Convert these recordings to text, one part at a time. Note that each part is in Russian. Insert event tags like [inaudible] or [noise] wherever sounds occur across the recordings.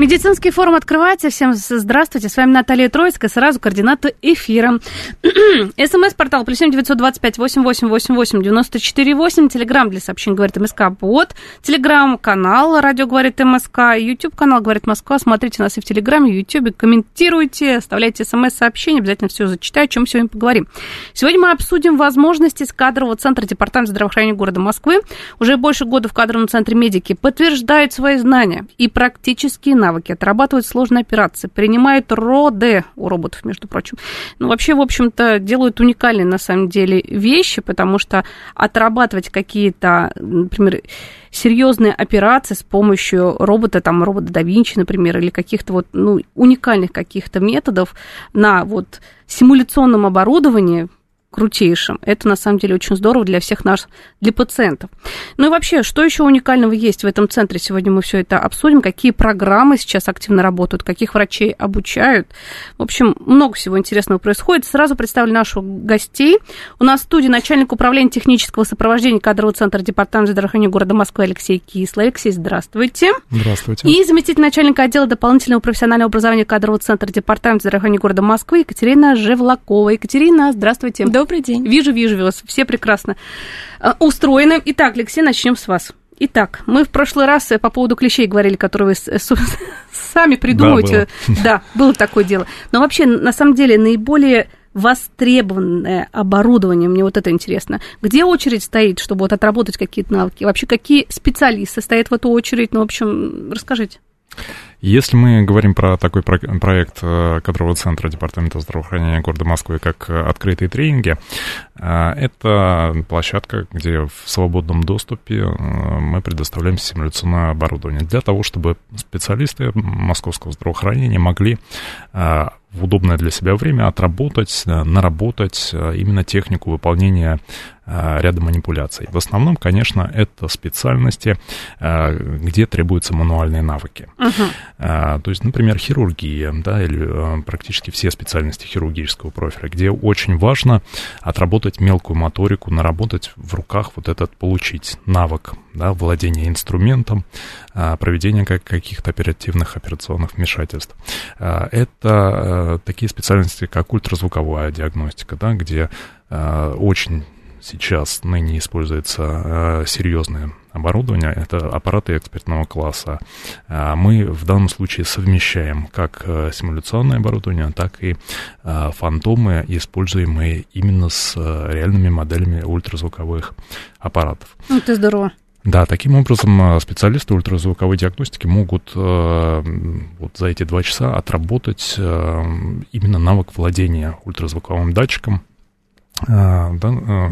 Медицинский форум открывается. Всем здравствуйте. С вами Наталья Троицкая. Сразу координаты эфира. [clears throat] СМС-портал плюс семь девятьсот двадцать пять восемь восемь восемь восемь девяносто четыре восемь. Телеграмм для сообщений говорит МСК Бот. Телеграм-канал Радио говорит МСК. Ютуб канал говорит Москва. Смотрите нас и в Телеграме, и в Ютубе. Комментируйте, оставляйте СМС-сообщения. Обязательно все зачитаю, о чем сегодня поговорим. Сегодня мы обсудим возможности с кадрового центра Департамента здравоохранения города Москвы. Уже больше года в кадровом центре медики подтверждают свои знания и практические навыки навыки, отрабатывают сложные операции, принимают роды у роботов, между прочим. Ну, вообще, в общем-то, делают уникальные, на самом деле, вещи, потому что отрабатывать какие-то, например, серьезные операции с помощью робота, там, робота да Винчи, например, или каких-то вот, ну, уникальных каких-то методов на вот симуляционном оборудовании, крутейшим. Это, на самом деле, очень здорово для всех нас, для пациентов. Ну и вообще, что еще уникального есть в этом центре? Сегодня мы все это обсудим. Какие программы сейчас активно работают, каких врачей обучают. В общем, много всего интересного происходит. Сразу представлю наших гостей. У нас в студии начальник управления технического сопровождения кадрового центра Департамента здравоохранения города Москвы Алексей Кислый. Алексей, здравствуйте. Здравствуйте. И заместитель начальника отдела дополнительного профессионального образования кадрового центра Департамента здравоохранения города Москвы Екатерина Жевлакова. Екатерина, здравствуйте. Добрый день. Вижу, вижу вас. Все прекрасно э, устроены. Итак, Алексей, начнем с вас. Итак, мы в прошлый раз э, по поводу клещей говорили, которые вы [laughs] сами придумываете. Да, было. да, было такое дело. Но вообще, на самом деле, наиболее востребованное оборудование, мне вот это интересно. Где очередь стоит, чтобы вот отработать какие-то навыки? Вообще, какие специалисты стоят в эту очередь? Ну, в общем, расскажите. Если мы говорим про такой проект э, кадрового центра Департамента здравоохранения города Москвы, как э, открытые тренинги, э, это площадка, где в свободном доступе мы предоставляем симуляционное оборудование для того, чтобы специалисты московского здравоохранения могли в удобное для себя время отработать, наработать именно технику выполнения ряда манипуляций. В основном, конечно, это специальности, где требуются мануальные навыки. Uh-huh. То есть, например, хирургия, да, или практически все специальности хирургического профиля, где очень важно отработать мелкую моторику, наработать в руках вот этот, получить навык, да, владения инструментом, проведения каких-то оперативных операционных вмешательств. Это такие специальности, как ультразвуковая диагностика, да, где очень сейчас ныне используется э, серьезное оборудование, это аппараты экспертного класса. Э, мы в данном случае совмещаем как э, симуляционное оборудование, так и фантомы, используемые именно с реальными моделями ультразвуковых аппаратов. Ну, это здорово. Да, таким образом специалисты ультразвуковой диагностики могут э, вот за эти два часа отработать э, именно навык владения ультразвуковым датчиком, а, да, а,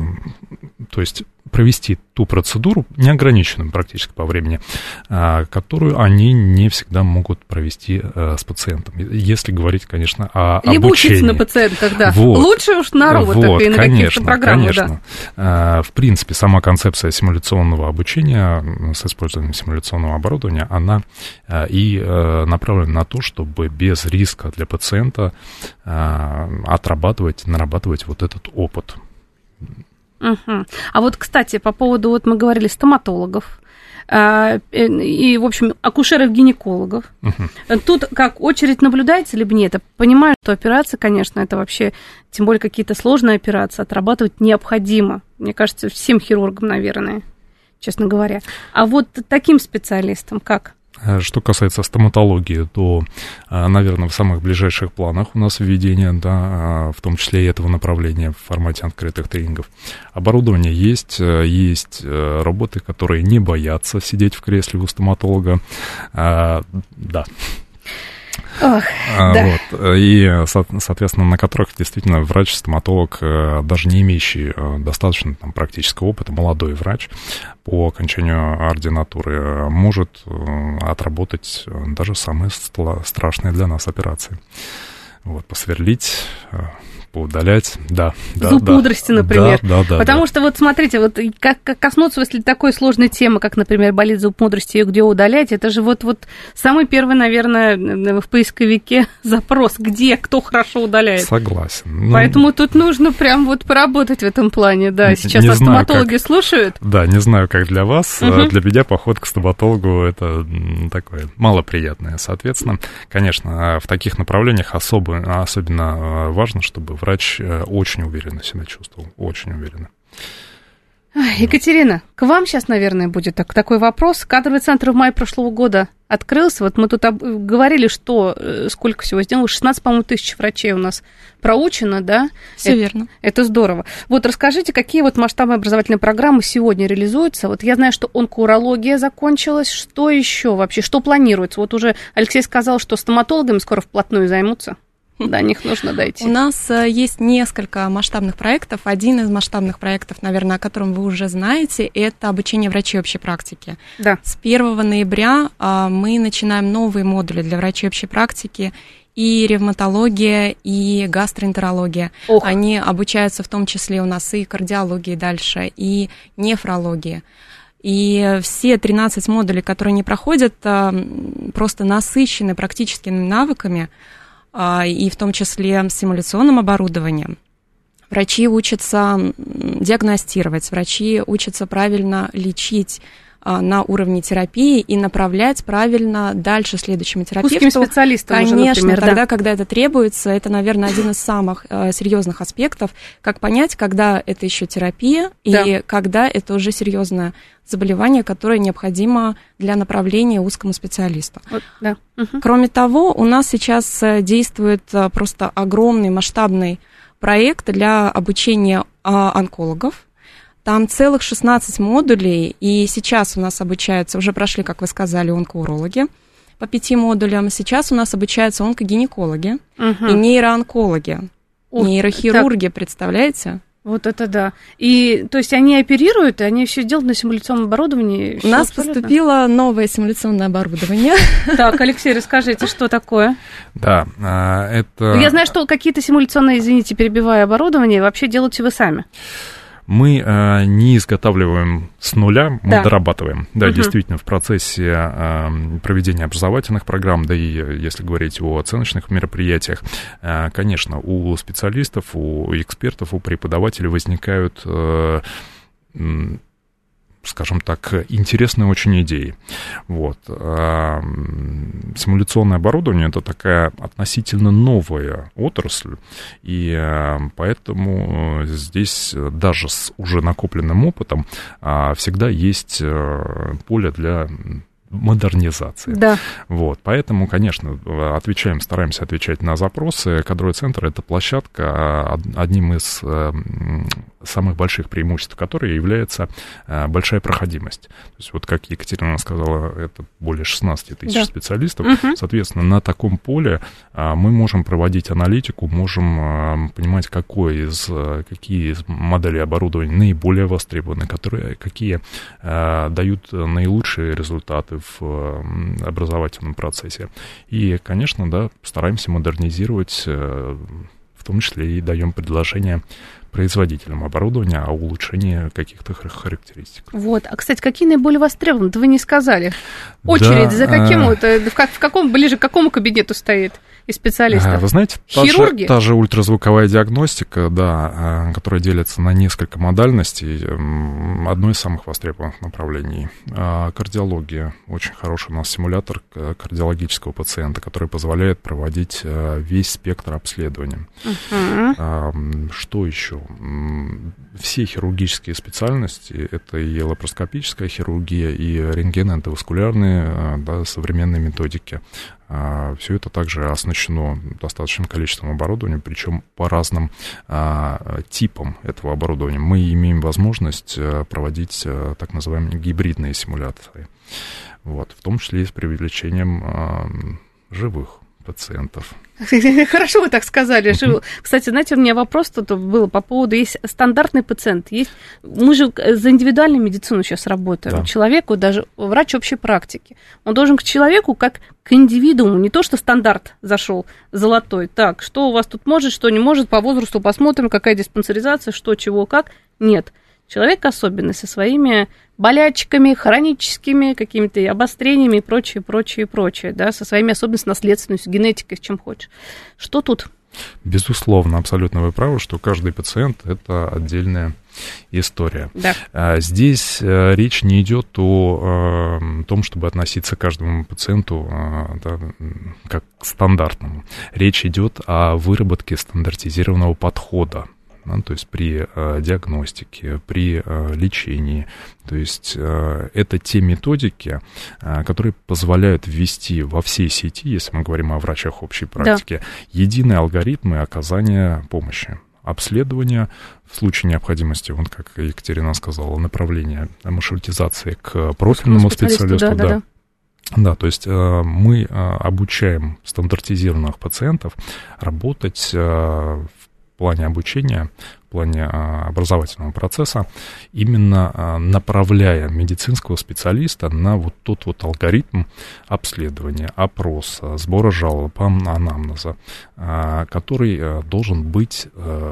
то есть провести ту процедуру, неограниченную практически по времени, а, которую они не всегда могут провести э, с пациентом. Если говорить, конечно, о Либо обучении. учиться на пациентах, да. Вот. Лучше уж на роботах вот, и на конечно, программах, конечно. да. В принципе, сама концепция симуляционного обучения с использованием симуляционного оборудования, она и э, направлена на то, чтобы без риска для пациента отрабатывать, нарабатывать вот этот опыт. Угу. А вот, кстати, по поводу, вот мы говорили, стоматологов, а, э, и, в общем, акушеров-гинекологов. Угу. Тут как очередь наблюдается, либо нет? Я понимаю, что операция, конечно, это вообще, тем более какие-то сложные операции, отрабатывать необходимо. Мне кажется, всем хирургам, наверное, честно говоря. А вот таким специалистам как? Э, что касается стоматологии, то, э, наверное, в самых ближайших планах у нас введение, да, э, в том числе и этого направления в формате открытых тренингов. Оборудование есть, есть роботы, которые не боятся сидеть в кресле у стоматолога. Да. Ох, А, да. Вот, и, со- соответственно, на которых действительно врач-стоматолог, э, даже не имеющий э, достаточно там, практического опыта, молодой врач, по окончанию ординатуры э, может отработать даже самые страшные для нас операции. Вот, посверлить, поудалять, да. да Зуб да. мудрости, например. Да, да, да. Потому да. что вот смотрите, вот и как, как коснуться, если такой сложной темы, как, например, болит зуб мудрости, ее где удалять, это же вот, вот самый первый, наверное, в поисковике [laughs] запрос, где, кто хорошо удаляет. Согласен. Ну, Поэтому тут нужно прям вот поработать в этом плане, да. Сейчас нас знаю, стоматологи слушают. Да, не знаю, как для вас. А Для меня поход к стоматологу это такое малоприятное. Соответственно, конечно, а в таких направлениях особо, особенно а, важно, чтобы врач э, очень уверенно себя чувствовал. Очень уверенно. Ай, Екатерина, к вам сейчас, наверное, будет так- такой вопрос. Кадровый центр в мае прошлого года открылся. Вот мы тут об- говорили, что э, сколько всего сделано. 16, по-моему, тысяч врачей у нас проучено, да? Все Это- верно. Это здорово. Вот расскажите, какие вот масштабные образовательные программы сегодня реализуются? Вот я знаю, что онкоурология закончилась. Что еще вообще? Что планируется? Вот уже Алексей сказал, что стоматологами скоро вплотную займутся. До них нужно дойти. У нас э, есть несколько масштабных проектов. Один из масштабных проектов, наверное, о котором вы уже знаете, это обучение врачей общей практики. Да. С 1 ноября а, мы начинаем новые модули для врачей общей практики и ревматология, и гастроэнтерология. Ох. Они обучаются в том числе у нас и кардиологии дальше, и нефрологии. И все 13 модулей, которые они проходят, а, просто насыщены практическими навыками, и в том числе симуляционным оборудованием. Врачи учатся диагностировать, врачи учатся правильно лечить а, на уровне терапии и направлять правильно дальше следующему терапевту. Узким специалистам уже, Конечно, например, да. тогда, когда это требуется, это, наверное, один из самых э, серьезных аспектов, как понять, когда это еще терапия и Да. когда это уже серьезное заболевание, которое необходимо для направления узкому специалисту. Вот, да. Мгм. Кроме того, у нас сейчас э, действует э, просто огромный масштабный проект для обучения а, онкологов. Там целых 16 модулей, и сейчас у нас обучаются, уже прошли, как вы сказали, онкоурологи по пяти модулям. Сейчас у нас обучаются онкогинекологи Мгм. и нейроонкологи. Ух, Нейрохирурги, представляете? Вот это да. И, то есть, они оперируют, и они все делают на симуляционном оборудовании. У нас абсолютно? поступило новое симуляционное оборудование. Так, Алексей, расскажите, что такое? Да, а, это... Я знаю, что какие-то симуляционные, извините, перебивая оборудование, вообще делаете вы сами. Мы э, не изготавливаем с нуля, мы Да. дорабатываем. Да, Мгм. действительно, в процессе э, проведения образовательных программ, да и э, если говорить о оценочных мероприятиях, э, конечно, у специалистов, у экспертов, у преподавателей возникают э, скажем так, интересные очень идеи. Вот. Симуляционное оборудование – это такая относительно новая отрасль, и поэтому э, здесь даже с уже накопленным опытом а, всегда есть э, поле для модернизации. Да. Вот, поэтому, конечно, э, отвечаем, стараемся отвечать на запросы. Кадровый центр – это площадка, а, од- одним из э, самых больших преимуществ которой является э, большая проходимость. То есть вот, как Екатерина сказала, это более 16 тысяч Да. специалистов. Мгм. Соответственно, на таком поле а, мы можем проводить аналитику, можем а, понимать, какой из, а, какие из моделей оборудования наиболее востребованы, которые, какие дают наилучшие результаты в образовательном процессе. И, конечно, да, стараемся модернизировать, э, в том числе и даем предложения производителям оборудования о улучшении каких-то хар- характеристик. Вот. А, кстати, какие наиболее востребованы? Вы не сказали. Очередь Да, за каким? а, Это в, как, в каком, ближе к какому кабинету стоит из специалистов? А, Вы знаете, та же, та же ультразвуковая диагностика, да, а, которая делится на несколько модальностей, одно из самых востребованных направлений. А, Кардиология. Очень хороший у нас симулятор кардиологического пациента, который позволяет проводить а, весь спектр обследования. М, Что еще? Все хирургические специальности, это и лапароскопическая хирургия, и рентгеноэндоваскулярные, а, да, современные методики. Все это также оснащено достаточным количеством оборудования, причем по разным а, типам этого оборудования. Мы имеем возможность а, проводить а, так называемые гибридные симуляции. Вот, в том числе и с привлечением а, живых пациентов. [laughs] Хорошо вы так сказали. Кстати, знаете, у меня вопрос тут был по поводу, есть стандартный пациент, есть, мы же за индивидуальную медицину сейчас работаем. Да. Человеку, даже врач общей практики, он должен к человеку как к индивидууму, не то, что стандарт зашел золотой. Так, что у вас тут может, что не может, по возрасту посмотрим, какая диспансеризация, что, чего, как. Нет. Человек особенный, со своими болячками, хроническими какими-то обострениями и прочее, прочее, прочее, да, со своими особенностями, наследственностью, генетикой, с чем хочешь. Что тут? Безусловно, абсолютно вы правы, что каждый пациент – это отдельная история. Да. А здесь э, речь не идет о э, том, чтобы относиться к каждому пациенту э, да, как к стандартному. Речь идет о выработке стандартизированного подхода да, то есть при э, диагностике, при э, лечении. То есть э, это те методики, э, которые позволяют ввести во всей сети, если мы говорим о врачах общей практики, да. единые алгоритмы оказания помощи обследования, в случае необходимости, вот как Екатерина сказала, направление маршрутизации к профильному специалисту. Да, да, да. Да, то есть э, мы э, обучаем стандартизированных пациентов работать э, плане обучения, в плане а, образовательного процесса, именно а, направляя медицинского специалиста на вот тот вот алгоритм обследования, опроса, сбора жалоб, анамнеза, а, который должен быть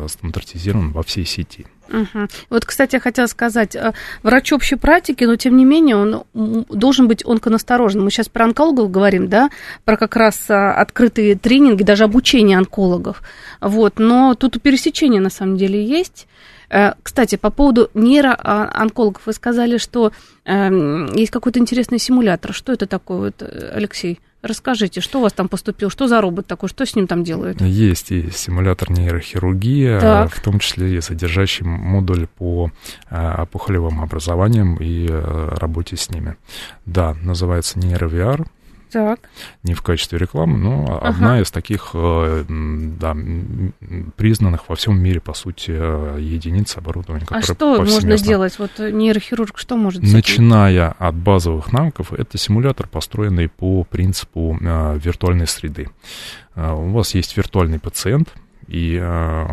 стандартизирован во всей сети. Угу. Вот, кстати, я хотела сказать, э, врач общей практики, но тем не менее он должен быть онконасторожен. Мы сейчас про онкологов говорим, да, про как раз а, открытые тренинги, даже обучение онкологов. Вот, но тут пересечение на самом деле есть. Э, кстати, по поводу нейроонкологов, вы сказали, что эм, есть какой-то интересный симулятор. Что это такое, вот, Алексей? Расскажите, что у вас там поступил, что за робот такой, что с ним там делают? Есть и симулятор нейрохирургии, так. в том числе и содержащий модуль по а, опухолевым образованиям и а, работе с ними. Да, называется NeuroVR. Так. Не в качестве рекламы, но ага. одна из таких э, да, признанных во всем мире, по сути, э, единиц оборудования. А что можно делать? Вот нейрохирург что может делать? Начиная от базовых навыков, это симулятор, построенный по принципу э, виртуальной среды. У вас есть виртуальный пациент, и э,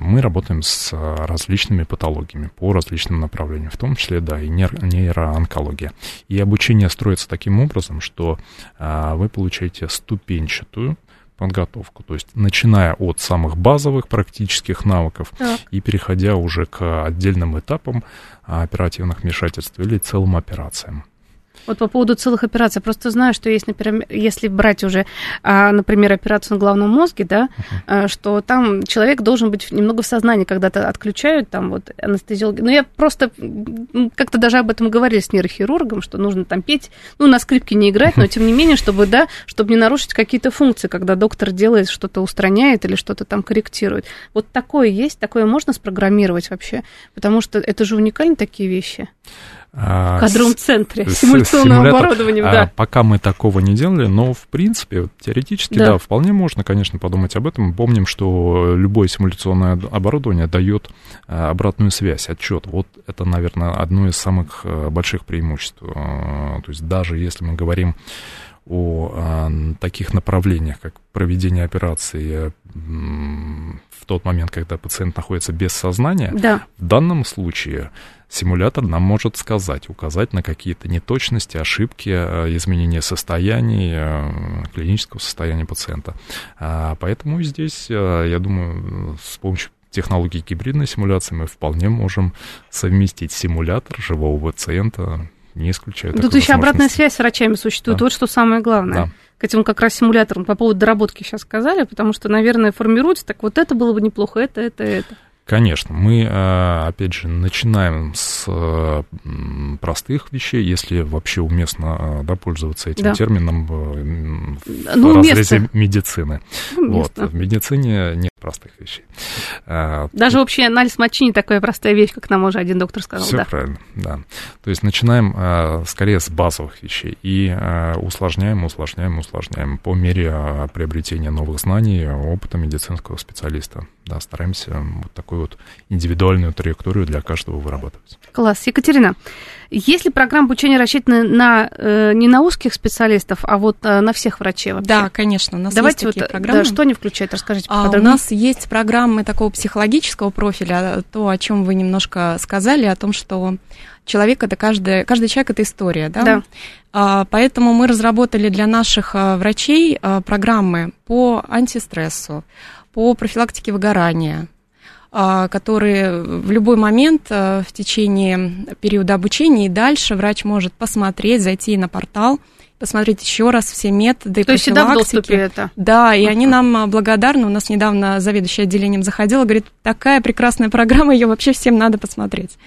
мы работаем с различными патологиями по различным направлениям, в том числе, да, и нейроонкология. И обучение строится таким образом, что э, вы получаете ступенчатую подготовку, то есть начиная от самых базовых практических навыков так. и переходя уже к отдельным этапам оперативных вмешательств или целым операциям. Вот по поводу целых операций, просто знаю, что есть, например, если брать уже, а, например, операцию на головном мозге, да, uh-huh. что там человек должен быть немного в сознании, когда-то отключают там вот анестезиологи. Но я просто как-то даже об этом говорили с нейрохирургом, что нужно там петь, ну, на скрипке не играть, но тем не менее, чтобы, да, чтобы не нарушить какие-то функции, когда доктор делает что-то, устраняет или что-то там корректирует. Вот такое есть, такое можно спрограммировать вообще, потому что это же уникальные такие вещи. А, в кадровом центре, симуляционным оборудованием, да. Пока мы такого не делали, но в принципе, теоретически, да. да, вполне можно, конечно, подумать об этом. Помним, что любое симуляционное оборудование дает а, обратную связь, отчет. Вот это, наверное, одно из самых э, больших преимуществ. А, то есть даже если мы говорим о таких направлениях, как проведение операции в тот момент, когда пациент находится без сознания, да. в данном случае симулятор нам может сказать, указать на какие-то неточности, ошибки, э, изменения состояний, э, клинического состояния пациента. А, поэтому здесь, э, я думаю, с помощью технологии гибридной симуляции мы вполне можем совместить симулятор живого пациента, не исключаю Тут еще обратная связь с врачами существует, да. вот что самое главное. Да. Кстати, он как раз симулятор по поводу доработки сейчас сказали, потому что, наверное, формируется, так вот это было бы неплохо, это, это, это. Конечно, мы, э, опять же, начинаем с э, простых вещей, если вообще уместно э, да, пользоваться этим да. термином в ну, разрезе уместно. медицины. Уместно. Вот. В медицине нет простых вещей. Даже общий анализ мочи не такая простая вещь, как нам уже один доктор сказал. Все да. правильно, да. То есть начинаем скорее с базовых вещей и усложняем, усложняем, усложняем по мере приобретения новых знаний, опыта медицинского специалиста. Да, стараемся вот такую вот индивидуальную траекторию для каждого вырабатывать. Класс. Екатерина, есть ли программа обучения рассчитана на, э, не на узких специалистов, а вот э, на всех врачей вообще? Да, конечно, у нас Давайте есть такие вот, программы. Да, что они включают, расскажите а, У нас есть программы такого психологического профиля, то, о чем вы немножко сказали, о том, что человек это каждый, каждый человек это история, да? Да. А, поэтому мы разработали для наших а, врачей а, программы по антистрессу, по профилактике выгорания, которые в любой момент а, в течение периода обучения и дальше врач может посмотреть, зайти на портал, посмотреть еще раз все методы То есть всегда в доступе это? Да, и они нам а, благодарны. У нас недавно заведующий отделением заходила, говорит, такая прекрасная программа, ее вообще всем надо посмотреть.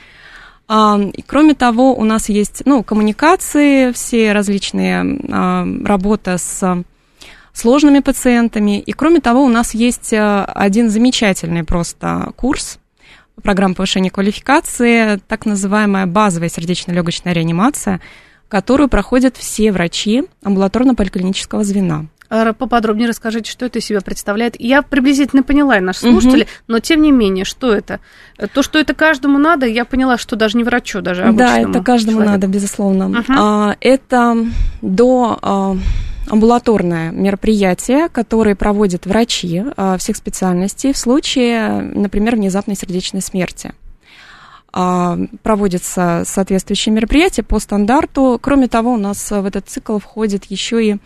И кроме того, у нас есть ну, коммуникации, все различные работа с сложными пациентами. И кроме того, у нас есть э, один замечательный просто курс, программа повышения квалификации, так называемая базовая сердечно-легочная реанимация, которую проходят все врачи амбулаторно-поликлинического звена. А, поподробнее расскажите, что это из себя представляет. Я приблизительно поняла, наши слушатели, угу. но тем не менее, что это? То, что это каждому надо, я поняла, что даже не врачу, даже Да, это каждому человеку. надо, безусловно. Угу. Это до а, амбулаторное мероприятие, которое проводят врачи а, всех специальностей в случае, например, внезапной сердечной смерти а, проводятся соответствующие мероприятия по стандарту. Кроме того, у нас в этот цикл входит еще и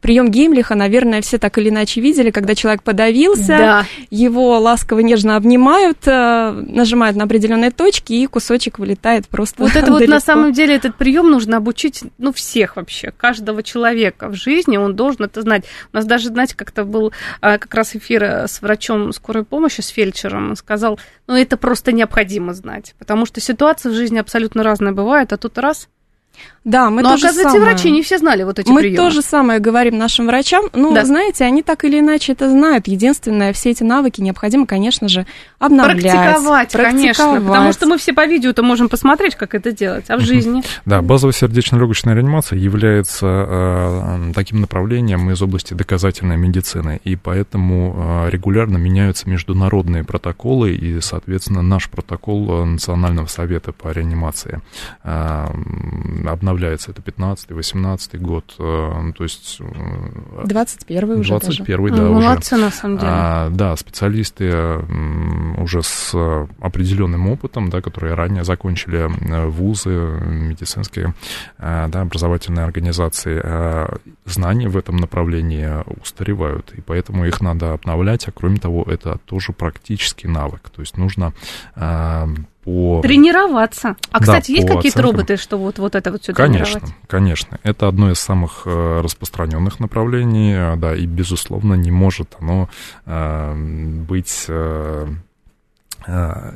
прием Геймлиха, наверное, все так или иначе видели, когда человек подавился, да. его ласково нежно обнимают, э, нажимают на определенные точки, и кусочек вылетает просто. Вот это вот на самом деле этот прием нужно обучить, ну, всех вообще, каждого человека в жизни, он должен это знать. У нас даже, знаете, как-то был э, как раз эфир э, с врачом скорой помощи, с фельдшером, он сказал, ну, это просто необходимо знать, потому что ситуации в жизни абсолютно разные бывают, а тут раз да, мы Но, тоже оказывается, самое. врачи не все знали вот эти мы приемы. Мы то же самое говорим нашим врачам. Ну, да. знаете, они так или иначе это знают. Единственное, все эти навыки необходимо, конечно же, обновлять. Практиковать, практиковать. конечно. Потому что мы все по видео-то можем посмотреть, как это делать, а в жизни... Да, базовая сердечно-легочная реанимация является э, таким направлением из области доказательной медицины, и поэтому э, регулярно меняются международные протоколы, и, соответственно, наш протокол Национального совета по реанимации э, обновляется. Это 15-18 год, э, то есть... 21 уже 21 да, Молодцы, уже. на самом деле. А, да, специалисты уже с определенным опытом, да, которые ранее закончили э, вузы, медицинские, э, да, образовательные организации, знания в этом направлении устаревают, и поэтому их надо обновлять, а кроме того, это тоже практический навык, то есть нужно по... Тренироваться. А, кстати, да, есть какие-то роботы, что вот, вот это вот все Конечно, конечно. Это одно из самых э, распространенных направлений, э, да, и, безусловно, не может оно э, быть... Э,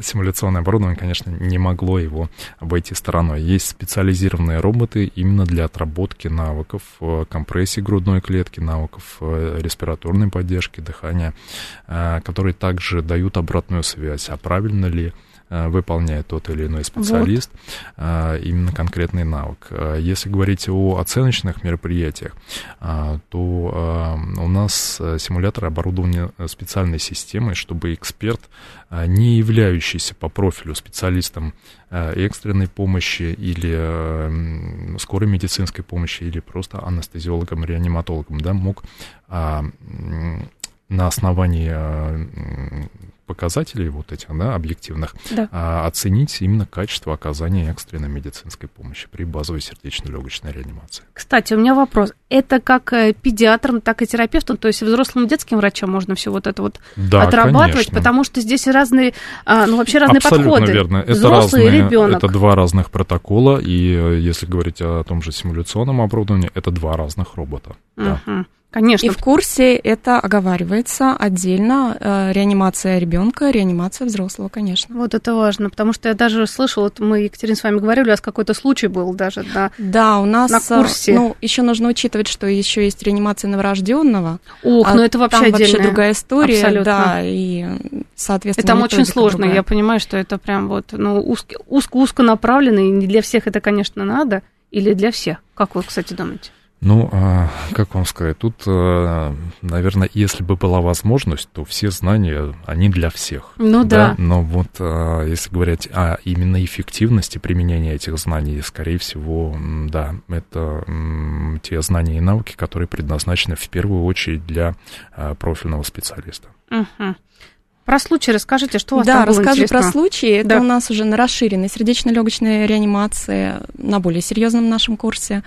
симуляционное оборудование, конечно, не могло его обойти стороной. Есть специализированные роботы именно для отработки навыков компрессии грудной клетки, навыков респираторной поддержки, дыхания, которые также дают обратную связь, а правильно ли выполняет тот или иной специалист вот. Э, именно конкретный навык. Э, если говорить о оценочных мероприятиях, то у нас симулятор оборудованы специальной системой, чтобы эксперт, не являющийся по профилю специалистом экстренной помощи или скорой медицинской помощи или просто анестезиологом, реаниматологом, да, мог на основании показателей вот этих, да, объективных, да. А, оценить именно качество оказания экстренной медицинской помощи при базовой сердечно-легочной реанимации. Кстати, у меня вопрос. Это как э, педиатрам, так и терапевтам, то есть взрослым детским врачам можно все вот это вот да, отрабатывать, конечно. потому что здесь разные, а, ну вообще разные Абсолютно подходы. верно. Это Взрослый разные, ребенок. Это два разных протокола, и э, если говорить о том же симуляционном оборудовании, это два разных робота. Угу. Да. Конечно. И в курсе это оговаривается отдельно. Э, реанимация ребенка, реанимация взрослого, конечно. Вот это важно, потому что я даже слышала, вот мы, Екатерина, с вами говорили, у вас какой-то случай был даже да, да, у нас на курсе. Ну, еще нужно учитывать, что еще есть реанимация новорожденного. Ох, а ну это вообще там отдельная. вообще другая история. Абсолютно. Да, и, соответственно, Это очень сложно, другая. я понимаю, что это прям вот, ну, узко-узко направлено, и не для всех это, конечно, надо, или для всех? Как вы, кстати, думаете? Ну, а, как вам сказать, тут, а, наверное, если бы была возможность, то все знания, они для всех. Ну да. да? Но вот а, если говорить о именно эффективности применения этих знаний, скорее всего, да, это те знания и навыки, которые предназначены в первую очередь для профильного специалиста. Угу. Про случай расскажите, что у вас да, там было расскажу интересно? про случай. Это да. у нас уже на расширенной сердечно-легочной реанимации, на более серьезном нашем курсе.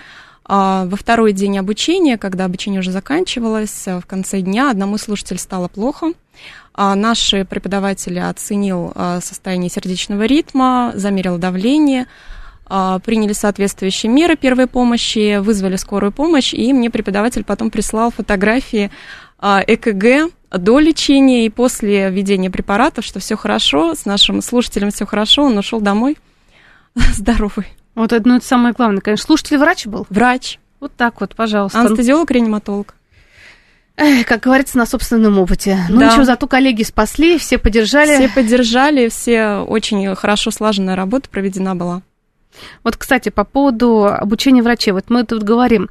А во второй день обучения, когда обучение уже заканчивалось, в конце дня одному слушателю стало плохо. А наши преподаватели оценил а, состояние сердечного ритма, замерил давление, а, приняли соответствующие меры первой помощи, вызвали скорую помощь, и мне преподаватель потом прислал фотографии ЭКГ до лечения и после введения препаратов, что все хорошо, с нашим слушателем все хорошо, он ушел домой [laughs] здоровый. Вот это, ну, это самое главное, конечно. Слушатель врач был? Врач. Вот так вот, пожалуйста. Анестезиолог, реаниматолог. Эх, как говорится, на собственном опыте. Ну да. ничего, зато коллеги спасли, все поддержали. Все поддержали, все очень хорошо слаженная работа проведена была. Вот, кстати, по поводу обучения врачей. Вот мы тут говорим,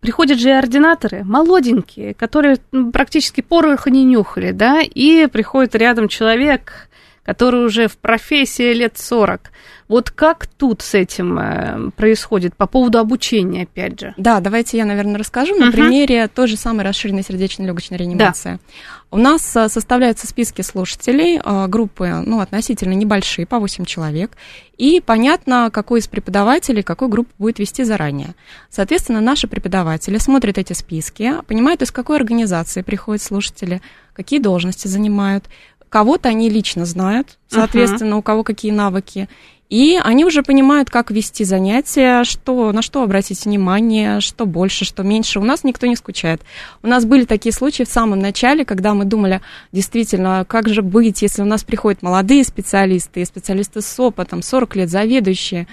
приходят же и ординаторы, молоденькие, которые практически пороха не нюхали, да, и приходит рядом человек, который уже в профессии лет 40. Вот как тут с этим э, происходит по поводу обучения, опять же? Да, давайте я, наверное, расскажу на uh-huh. примере той же самой расширенной сердечно-легочной реанимации. Да. У нас э, составляются списки слушателей, э, группы, ну, относительно небольшие, по 8 человек, и понятно, какой из преподавателей какую группу будет вести заранее. Соответственно, наши преподаватели смотрят эти списки, понимают, из какой организации приходят слушатели, какие должности занимают, Кого-то они лично знают, соответственно, uh-huh. у кого какие навыки. И они уже понимают, как вести занятия, что, на что обратить внимание, что больше, что меньше. У нас никто не скучает. У нас были такие случаи в самом начале, когда мы думали, действительно, как же быть, если у нас приходят молодые специалисты, специалисты с опытом, 40 лет, заведующие,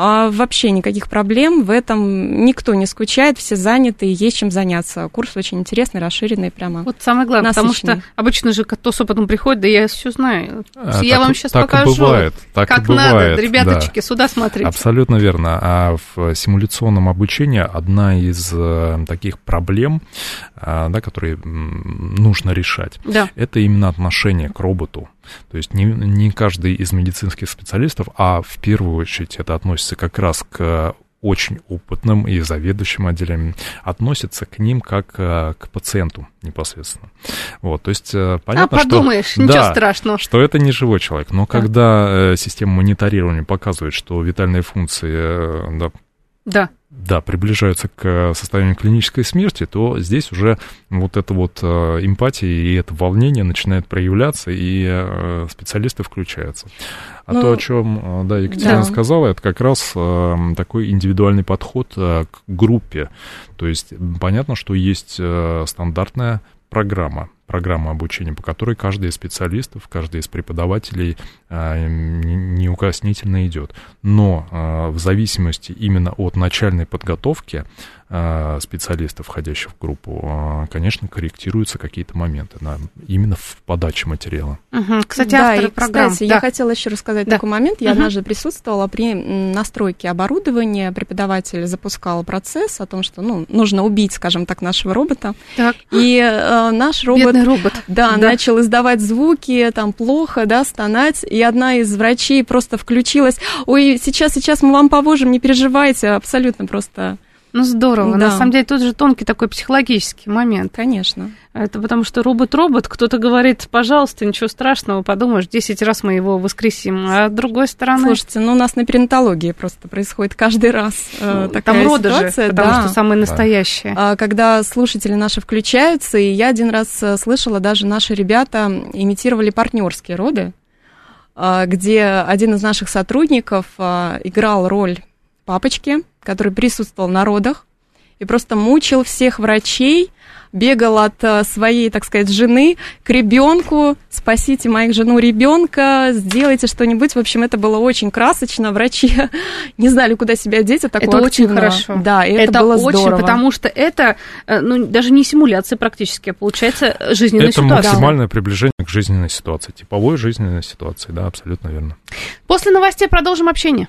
а вообще никаких проблем в этом никто не скучает, все заняты, и есть чем заняться. Курс очень интересный, расширенный прямо. Вот самое главное, потому что обычно же кто с опытом приходит, да я все знаю. А, я так, вам сейчас так покажу. Бывает, так как и бывает, надо, ребяточки, да. сюда смотрите. Абсолютно верно. А в симуляционном обучении одна из э, таких проблем, э, да, которые нужно решать, да. это именно отношение к роботу. То есть не, не каждый из медицинских специалистов, а в первую очередь это относится как раз к очень опытным и заведующим отделением относится к ним как э, к пациенту непосредственно. Вот, то есть э, понятно, а, подумаешь, что, ничего да, страшного. что это не живой человек. Но да. когда э, система мониторирования показывает, что витальные функции да, да да, приближаются к состоянию клинической смерти, то здесь уже вот эта вот э, эмпатия и это волнение начинает проявляться, и э, специалисты включаются. А ну, то, о чем, э, да, Екатерина да. сказала, это как раз такой индивидуальный подход к группе. То есть понятно, что есть стандартная программа, программа обучения, по которой каждый из специалистов, каждый из преподавателей э, неукоснительно идет. Но э, в зависимости именно от начальной подготовки Э, специалистов, входящих в группу, конечно, корректируются какие-то моменты на, именно в подаче материала. Угу. Кстати, да, авторы и, программ. Кстати, да. я хотела еще рассказать да. такой момент. Я угу. однажды присутствовала при настройке оборудования. Преподаватель запускал процесс о том, что ну, нужно убить, скажем так, нашего робота. Так. И э, наш робот, Бедный робот. Да, да, начал издавать звуки, там плохо, да, стонать. И одна из врачей просто включилась. Ой, сейчас, сейчас мы вам поможем, не переживайте. Абсолютно просто ну, здорово. Да. На самом деле, тут же тонкий такой психологический момент. Конечно. Это потому что робот-робот, кто-то говорит, пожалуйста, ничего страшного, подумаешь, 10 раз мы его воскресим. А с другой стороны... Слушайте, ну у нас на перинатологии просто происходит каждый раз э, ну, такая Там роды ситуация. Же, потому да. что самые настоящие. А, когда слушатели наши включаются, и я один раз э, слышала, даже наши ребята имитировали партнерские роды, а, где один из наших сотрудников а, играл роль папочки, который присутствовал на родах и просто мучил всех врачей, бегал от э, своей, так сказать, жены к ребенку, спасите моих жену ребенка, сделайте что-нибудь. В общем, это было очень красочно. Врачи [laughs] не знали, куда себя деть от такого Это активного. очень хорошо. Да, и это, это было очень, здорово. потому что это, э, ну, даже не симуляция практически, а получается жизненная это ситуация. Это максимальное приближение к жизненной ситуации, типовой жизненной ситуации, да, абсолютно верно. После новостей продолжим общение.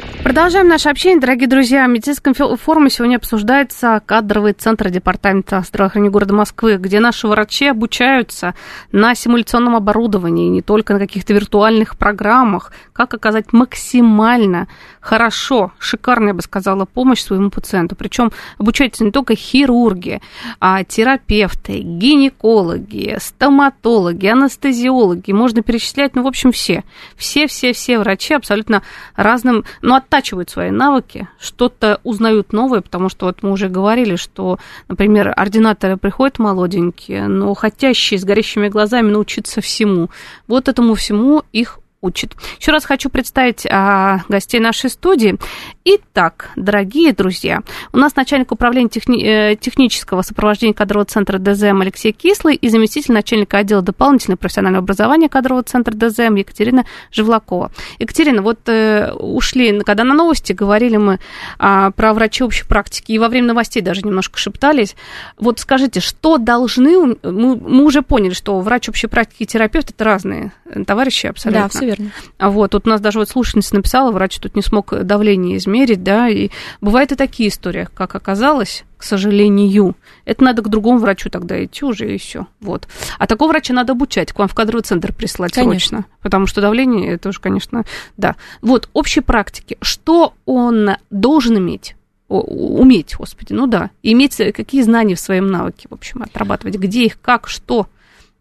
Продолжаем наше общение, дорогие друзья. В медицинском форуме сегодня обсуждается кадровый центр Департамента здравоохранения города Москвы, где наши врачи обучаются на симуляционном оборудовании, не только на каких-то виртуальных программах, как оказать максимально хорошо, шикарно, я бы сказала, помощь своему пациенту. Причем обучаются не только хирурги, а терапевты, гинекологи, стоматологи, анестезиологи. Можно перечислять, ну, в общем, все. Все-все-все врачи абсолютно разным, ну, оттачивают свои навыки, что-то узнают новое, потому что вот мы уже говорили, что, например, ординаторы приходят молоденькие, но хотящие с горящими глазами научиться всему. Вот этому всему их учит. Еще раз хочу представить а, гостей нашей студии. Итак, дорогие друзья, у нас начальник управления техни- э, технического сопровождения кадрового центра ДЗМ Алексей Кислый и заместитель начальника отдела дополнительного профессионального образования кадрового центра ДЗМ Екатерина Живлакова. Екатерина, вот э, ушли, когда на новости говорили мы а, про врачи общей практики, и во время новостей даже немножко шептались. Вот скажите, что должны... Мы, мы уже поняли, что врач общей практики и терапевт это разные товарищи абсолютно. Да, все верно. А вот, тут у нас даже вот слушательница написала, врач тут не смог давление измерить, да, и бывают и такие истории, как оказалось, к сожалению. Это надо к другому врачу тогда идти уже и все. Вот. А такого врача надо обучать, к вам в кадровый центр прислать конечно. срочно. Потому что давление, это уже, конечно, да. Вот, общей практики. Что он должен иметь? уметь, господи, ну да, иметь какие знания в своем навыке, в общем, отрабатывать, где их, как, что,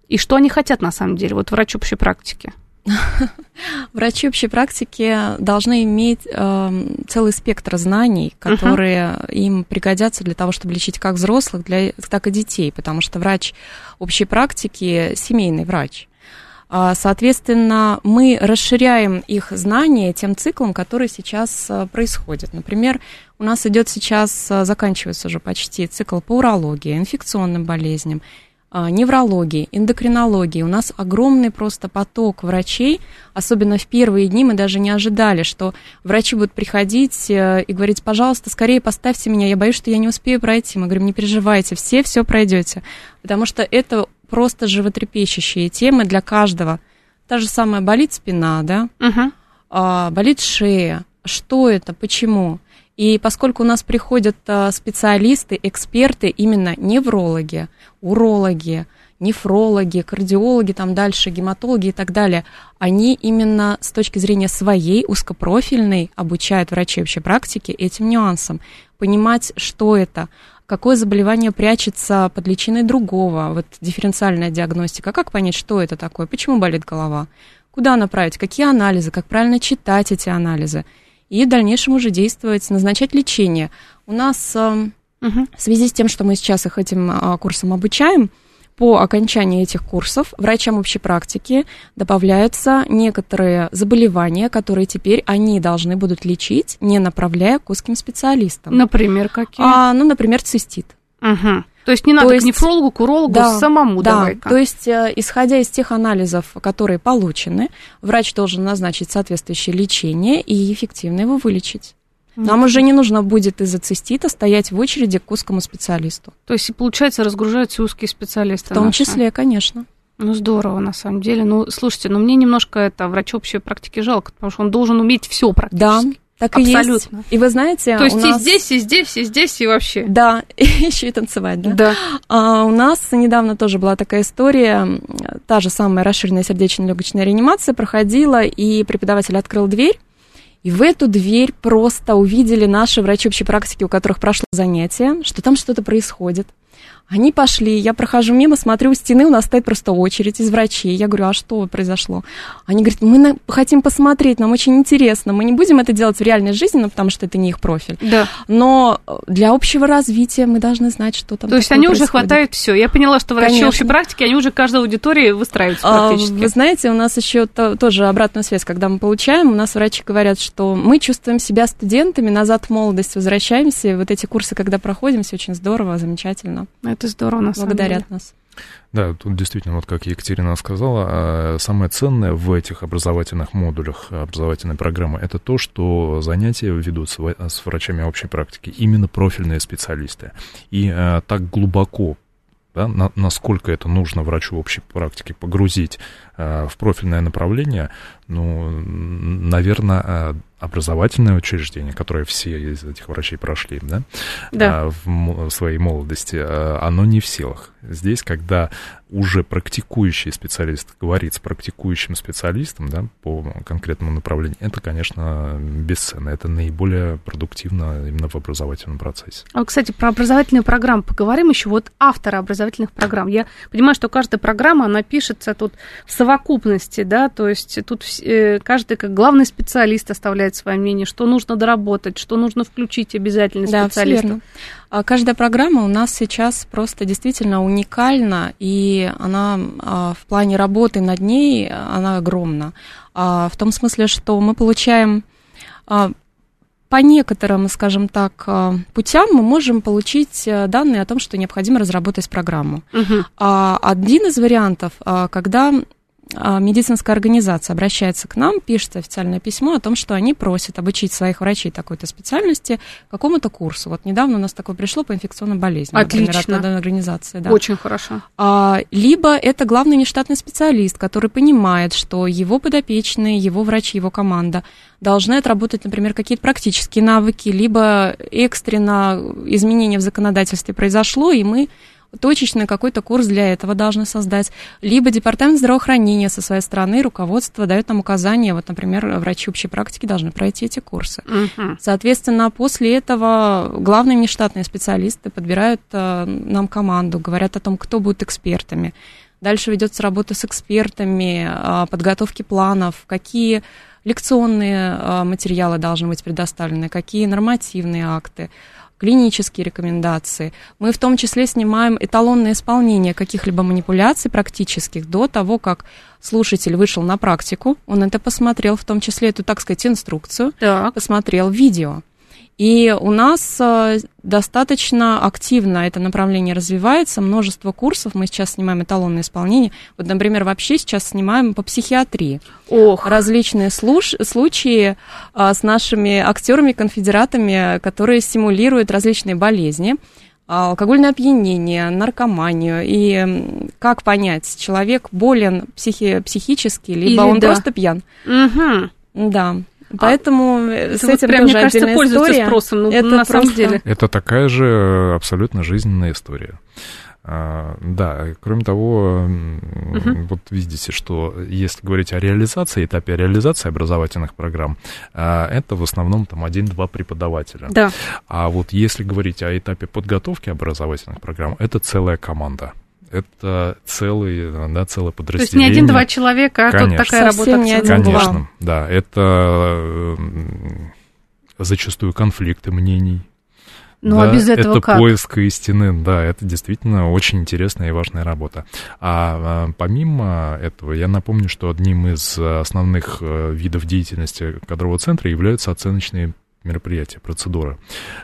и что они хотят на самом деле, вот врач общей практики. [laughs] Врачи общей практики должны иметь э, целый спектр знаний, которые uh-huh. им пригодятся для того, чтобы лечить как взрослых, для, так и детей, потому что врач общей практики семейный врач. А, соответственно, мы расширяем их знания тем циклом, который сейчас э, происходит. Например, у нас идет сейчас, э, заканчивается уже почти цикл по урологии, инфекционным болезням, неврологии, эндокринологии. У нас огромный просто поток врачей, особенно в первые дни мы даже не ожидали, что врачи будут приходить э, и говорить, пожалуйста, скорее поставьте меня, я боюсь, что я не успею пройти. Мы говорим, не переживайте, все все пройдете, потому что это просто животрепещущие темы для каждого. Та же самая болит спина, да, угу. а, болит шея, что это, почему? И поскольку у нас приходят а, специалисты, эксперты, именно неврологи, урологи, нефрологи, кардиологи, там дальше, гематологи и так далее, они именно с точки зрения своей узкопрофильной обучают врачей общей практики этим нюансам. Понимать, что это, какое заболевание прячется под личиной другого, вот дифференциальная диагностика, как понять, что это такое, почему болит голова, куда направить, какие анализы, как правильно читать эти анализы – и в дальнейшем уже действовать, назначать лечение. У нас угу. в связи с тем, что мы сейчас их этим а, курсом обучаем, по окончании этих курсов врачам общей практики добавляются некоторые заболевания, которые теперь они должны будут лечить, не направляя к узким специалистам. Например, какие? А, ну, например, цистит. Угу. То есть не надо то есть, к нефрологу, к урологу, да, самому да, давай-ка. То есть, э, исходя из тех анализов, которые получены, врач должен назначить соответствующее лечение и эффективно его вылечить. Нам уже не нужно будет из-за цистита стоять в очереди к узкому специалисту. То есть, получается, разгружаются узкие специалисты. В том наши. числе, конечно. Ну, здорово, на самом деле. Ну, слушайте, ну, мне немножко это врач общей практики жалко, потому что он должен уметь все практически. Да, так Абсолютно. и есть. И вы знаете, То есть у нас... и здесь, и здесь, и здесь, и вообще. Да, [laughs] еще и танцевать, да? Да. А, у нас недавно тоже была такая история, та же самая расширенная сердечно-легочная реанимация проходила, и преподаватель открыл дверь, и в эту дверь просто увидели наши врачи общей практики, у которых прошло занятие, что там что-то происходит. Они пошли, я прохожу мимо, смотрю, у стены у нас стоит просто очередь из врачей. Я говорю, а что произошло? Они говорят, мы на- хотим посмотреть, нам очень интересно. Мы не будем это делать в реальной жизни, ну, потому что это не их профиль. Да. Но для общего развития мы должны знать, что там То есть они уже происходит. хватают все. Я поняла, что врачи Конечно. общей практики, они уже каждой аудитории выстраиваются А, практически. Вы знаете, у нас еще то- тоже обратную связь, когда мы получаем, у нас врачи говорят, что мы чувствуем себя студентами, назад в молодость возвращаемся. Вот эти курсы, когда проходим, все очень здорово, замечательно. Это здорово, на самом деле. Благодарят нас. Да, тут действительно, вот как Екатерина сказала, а, самое ценное в этих образовательных модулях образовательной программы это то, что занятия ведут с врачами общей практики именно профильные специалисты. И а, так глубоко да, на- насколько это нужно врачу общей практики погрузить а, в профильное направление, ну, наверное, образовательное учреждение, которое все из этих врачей прошли, да, Да. а, в своей молодости, а, оно не в силах. Здесь, когда уже практикующий специалист говорит с практикующим специалистом, да, по конкретному направлению, это, конечно, бесценно, это наиболее продуктивно именно в образовательном процессе. А, кстати, про образовательные программы поговорим еще. Вот авторы образовательных программ. Я понимаю, что каждая программа, она пишется тут в совокупности, да, то есть тут э, каждый как главный специалист оставляет свое мнение, что нужно доработать, что нужно включить обязательно Да, специалисту. А Каждая программа у нас сейчас просто действительно уникальна, и она а, в плане работы над ней, она огромна. А, В том смысле, что мы получаем по некоторым, скажем так, путям мы можем получить а, данные о том, что необходимо разработать программу. А, Один из вариантов, когда медицинская организация обращается к нам, пишет официальное письмо о том, что они просят обучить своих врачей такой-то специальности какому-то курсу. Вот недавно у нас такое пришло по инфекционным болезням. например, Отлично. от одной организации. Да. Очень хорошо. А, либо это главный нештатный специалист, который понимает, что его подопечные, его врачи, его команда должны отработать, например, какие-то практические навыки, либо экстренно изменение в законодательстве произошло, и мы точечный какой-то курс для этого должны создать. Либо департамент здравоохранения со своей стороны, руководство дает нам указания, вот, например, врачи общей практики должны пройти эти курсы. Мгм. Соответственно, после этого главные внештатные специалисты подбирают э, нам команду, говорят о том, кто будет экспертами. Дальше ведется работа с экспертами, э, подготовки планов, какие лекционные э, материалы должны быть предоставлены, какие нормативные акты, клинические рекомендации. Мы в том числе снимаем эталонное исполнение каких-либо манипуляций практических до того, как слушатель вышел на практику, он это посмотрел, в том числе эту, так сказать, инструкцию, Так. посмотрел видео. И у нас э, достаточно активно это направление развивается, множество курсов, мы сейчас снимаем эталонное исполнение. Вот, например, вообще сейчас снимаем по психиатрии Ох, различные слуш- случаи а, с нашими актерами-конфедератами, которые симулируют различные болезни, а, алкогольное опьянение, наркоманию. И как понять, человек болен психи- психически, либо Или он да. просто пьян. Мгм. Да. Поэтому э, с Это вот этим прям, тоже мне кажется, пользуется история. спросом, ну, Это на самом просто- деле. Это такая же абсолютно жизненная история. А, Да, кроме того, м, вот видите, что если говорить о реализации, этапе реализации образовательных программ, а, это в основном там один-два преподавателя. Да. А вот если говорить о этапе подготовки образовательных программ, это целая команда. Это целый, да, целое То есть подразделение. не один-два человека, а тут Конечно. такая работа Совсем не один-два. Конечно, да. Это м, зачастую конфликты мнений. Ну, Да, а без этого это как? поиск истины, да, это действительно очень интересная и важная работа. А, а, помимо этого, я напомню, что одним из э, основных э, видов деятельности кадрового центра являются оценочные мероприятия, процедуры.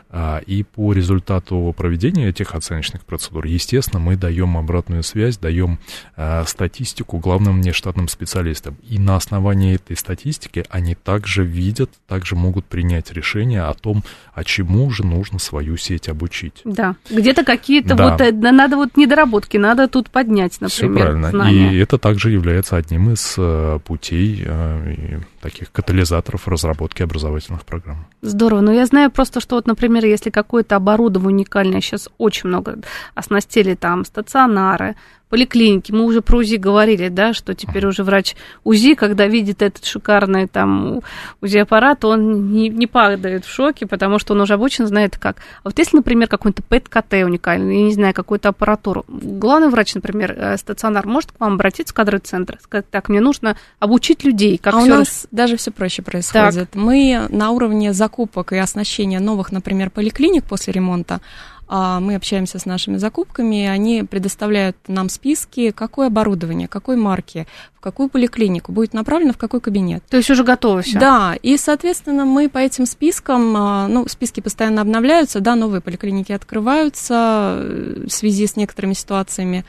А, И по результату проведения этих оценочных процедур, естественно, мы даем обратную связь, даем а, статистику главным внештатным специалистам. И на основании этой статистики они также видят, также могут принять решение о том, а чему же нужно свою сеть обучить. Да. Где-то какие-то Да. вот, э, надо вот недоработки, надо тут поднять, Все например, правильно. знания. И это также является одним из э, путей э, таких катализаторов разработки образовательных программ. Здорово. Но я знаю просто, что вот, например, если какое-то оборудование уникальное, сейчас очень много оснастили там стационары, поликлиники. Мы уже про УЗИ говорили, да, что теперь уже врач УЗИ, когда видит этот шикарный там УЗИ-аппарат, он не, не падает в шоке, потому что он уже обучен, знает как. А вот если, например, какой-то ПЭТ-КТ уникальный, я не знаю, какую-то аппаратуру, главный врач, например, э, стационар, может к вам обратиться в кадры центра, сказать, так, мне нужно обучить людей, как А у нас раз... даже все проще происходит. Так. Мы на уровне закупок и оснащения новых, например, поликлиник после ремонта, мы общаемся с нашими закупками, они предоставляют нам списки, какое оборудование, какой марки, в какую поликлинику будет направлено, в какой кабинет. То есть уже готово все. Да, и, соответственно, мы по этим спискам, а, ну, списки постоянно обновляются, да, новые поликлиники открываются э, в связи с некоторыми ситуациями,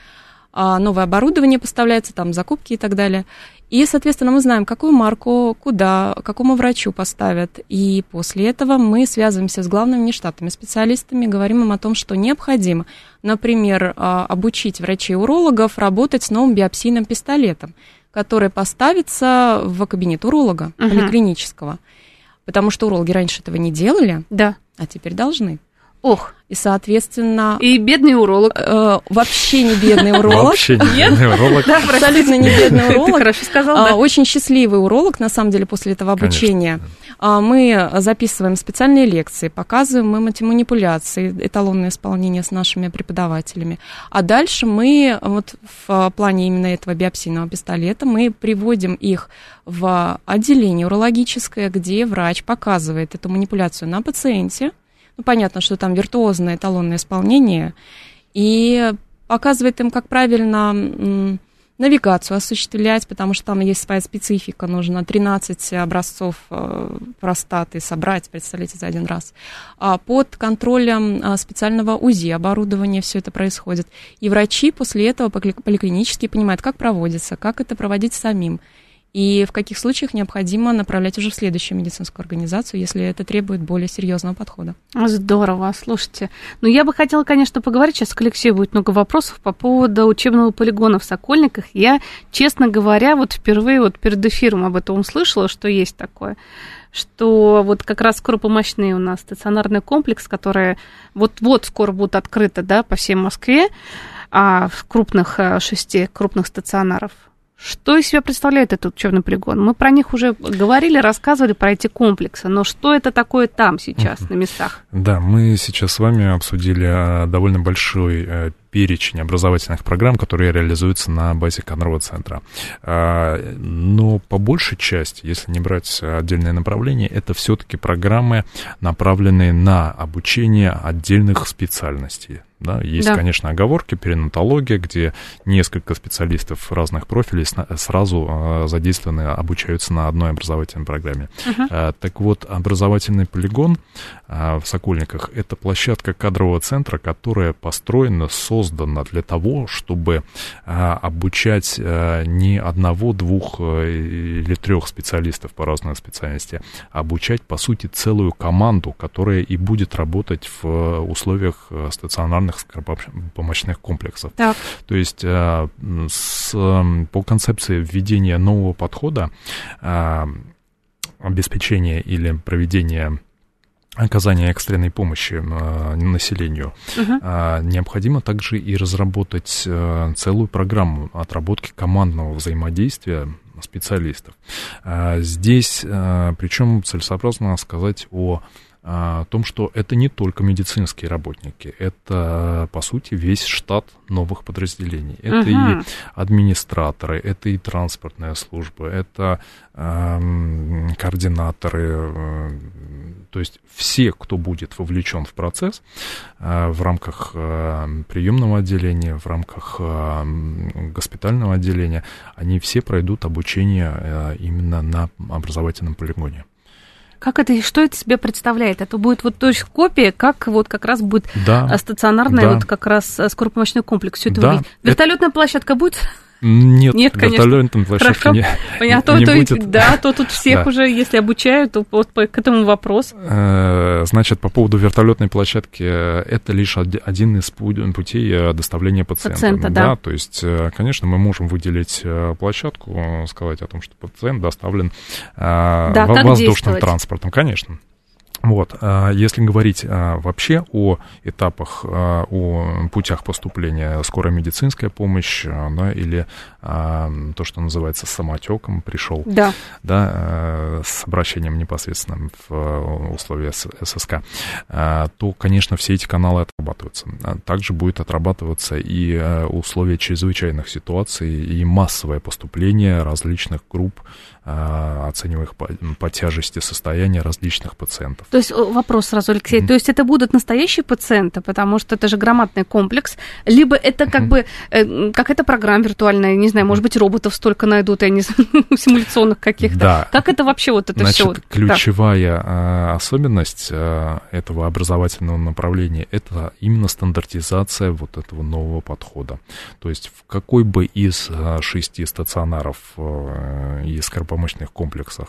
а, новое оборудование поставляется, там закупки и так далее. И, соответственно, мы знаем, какую марку, куда, какому врачу поставят. И после этого мы связываемся с главными нештатными специалистами, говорим им о том, что необходимо, например, а, обучить врачей-урологов работать с новым биопсийным пистолетом, который поставится в кабинет уролога угу. поликлинического. Потому что урологи раньше этого не делали, да. а теперь должны. Ох, и, соответственно... И бедный уролог. Э, вообще не бедный [laughs] уролог. Вообще не бедный уролог. Да, абсолютно не бедный уролог. Ты хорошо сказал, да. Очень счастливый уролог, на самом деле, после этого обучения. А, мы записываем специальные лекции, показываем им эти манипуляции, эталонное исполнение с нашими преподавателями. А дальше мы, вот в плане именно этого биопсийного пистолета, мы приводим их в отделение урологическое, где врач показывает эту манипуляцию на пациенте, ну, понятно, что там виртуозное эталонное исполнение, и показывает им, как правильно навигацию осуществлять, потому что там есть своя специфика, нужно 13 образцов э, простаты собрать, представляете, за один раз. А под контролем а, специального УЗИ оборудования все это происходит. И врачи после этого поликлинически понимают, как проводится, как это проводить самим и в каких случаях необходимо направлять уже в следующую медицинскую организацию, если это требует более серьезного подхода. Здорово, слушайте. Ну, я бы хотела, конечно, поговорить, сейчас к Алексею будет много вопросов по поводу учебного полигона в Сокольниках. Я, честно говоря, вот впервые вот перед эфиром об этом услышала, что есть такое что вот как раз скоропомощный у нас стационарный комплекс, который вот-вот скоро будет открыто, да, по всей Москве, а в крупных э, шести крупных стационаров. Что из себя представляет этот учебный полигон? Мы про них уже говорили, рассказывали про эти комплексы, но что это такое там сейчас, на местах? Да, мы сейчас с вами обсудили а, довольно большой э, перечень образовательных программ, которые реализуются на базе кадрового центра. А, но по большей части, если не брать отдельные направления, это все-таки программы, направленные на обучение отдельных специальностей. Да, есть, да. конечно, оговорки, перинатология, где несколько специалистов разных профилей сразу а, задействованы, обучаются на одной образовательной программе. Uh-huh. Так вот, образовательный полигон в Сокольниках — это площадка кадрового центра, которая построена, создана для того, чтобы а, обучать а, не одного, двух э, или трех специалистов по разной специальности, а обучать, по сути, целую команду, которая и будет работать в условиях э, стационарных помощных комплексов. Так. То есть а, с, по концепции введения нового подхода обеспечения или проведения оказания экстренной помощи э, населению, угу. э, необходимо также и разработать э, целую программу отработки командного взаимодействия специалистов. Э, здесь, э, причем целесообразно сказать о о том, что это не только медицинские работники, это, по сути, весь штат новых подразделений. Это uh-huh. и администраторы, это и транспортная служба, это э, координаторы, э, то есть все, кто будет вовлечен в процесс э, в рамках э, приемного отделения, в рамках э, госпитального отделения, они все пройдут обучение э, именно на образовательном полигоне. Как это и что это себе представляет? Это будет вот то есть копия, как вот как раз будет да, стационарный да. вот как раз скоропомощный комплекс. Все это да, выглядит. Вертолетная это... площадка будет? Нет, Нет конечно. площадки не, [laughs] Понятно, не то, будет. Да, то тут [laughs] всех да. уже, если обучают, то вот к этому вопрос. Э, значит, по поводу вертолетной площадки, э, это лишь один из путей э, доставления пациента. Пациента, да. да. То есть, конечно, мы можем выделить площадку, сказать о том, что пациент доставлен да, воздушным транспортом, конечно. Вот, а, если говорить а, вообще о этапах, а, о путях поступления, скорая медицинская помощь, да, или то, что называется самотеком, пришел, да. Да, с обращением непосредственно в условия ССК, то, конечно, все эти каналы отрабатываются. Также будет отрабатываться и условия чрезвычайных ситуаций, и массовое поступление различных групп оценивая их по, по тяжести состояния различных пациентов. То есть вопрос сразу, Алексей, mm-hmm. то есть это будут настоящие пациенты, потому что это же громадный комплекс, либо это как mm-hmm. бы э, какая-то программа виртуальная, не знаю, может быть, роботов столько найдут, я не знаю, симуляционных каких-то. Да. Как это вообще вот это Значит, все? ключевая да. особенность э, этого образовательного направления это именно стандартизация вот этого нового подхода. То есть в какой бы из э, шести стационаров из корпоративных помощных комплексах,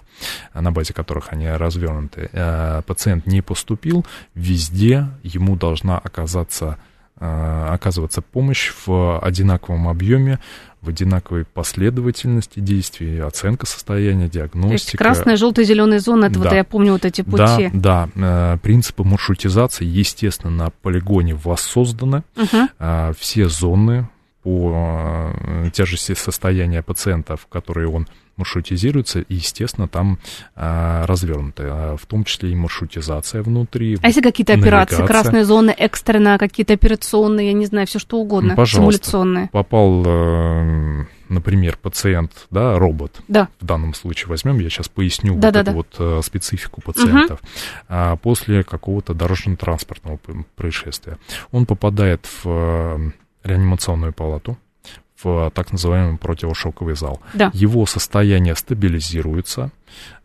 на базе которых они развернуты, э, пациент не поступил, везде ему должна оказаться э, оказываться помощь в одинаковом объеме, в одинаковой последовательности действий, оценка состояния, диагностика. То есть красная, желтая, зеленая зона, это да. вот я помню вот эти пути. Да, да. Э, принципы маршрутизации, естественно, на полигоне воссозданы. Угу. Все зоны по тяжести состояния пациентов, которые он маршрутизируется, и, естественно, там а, развернуты, а, в том числе и маршрутизация внутри. А если какие-то операции, красные зоны, экстренно, какие-то операционные, я не знаю, все что угодно, ну, симуляционные? попал, э, например, пациент, да, робот, да. в данном случае возьмем, я сейчас поясню да, вот да, эту да. вот э, специфику пациентов. Угу. После какого-то дорожно-транспортного происшествия он попадает в э, реанимационную палату, в так называемый противошоковый зал. Да. Его состояние стабилизируется,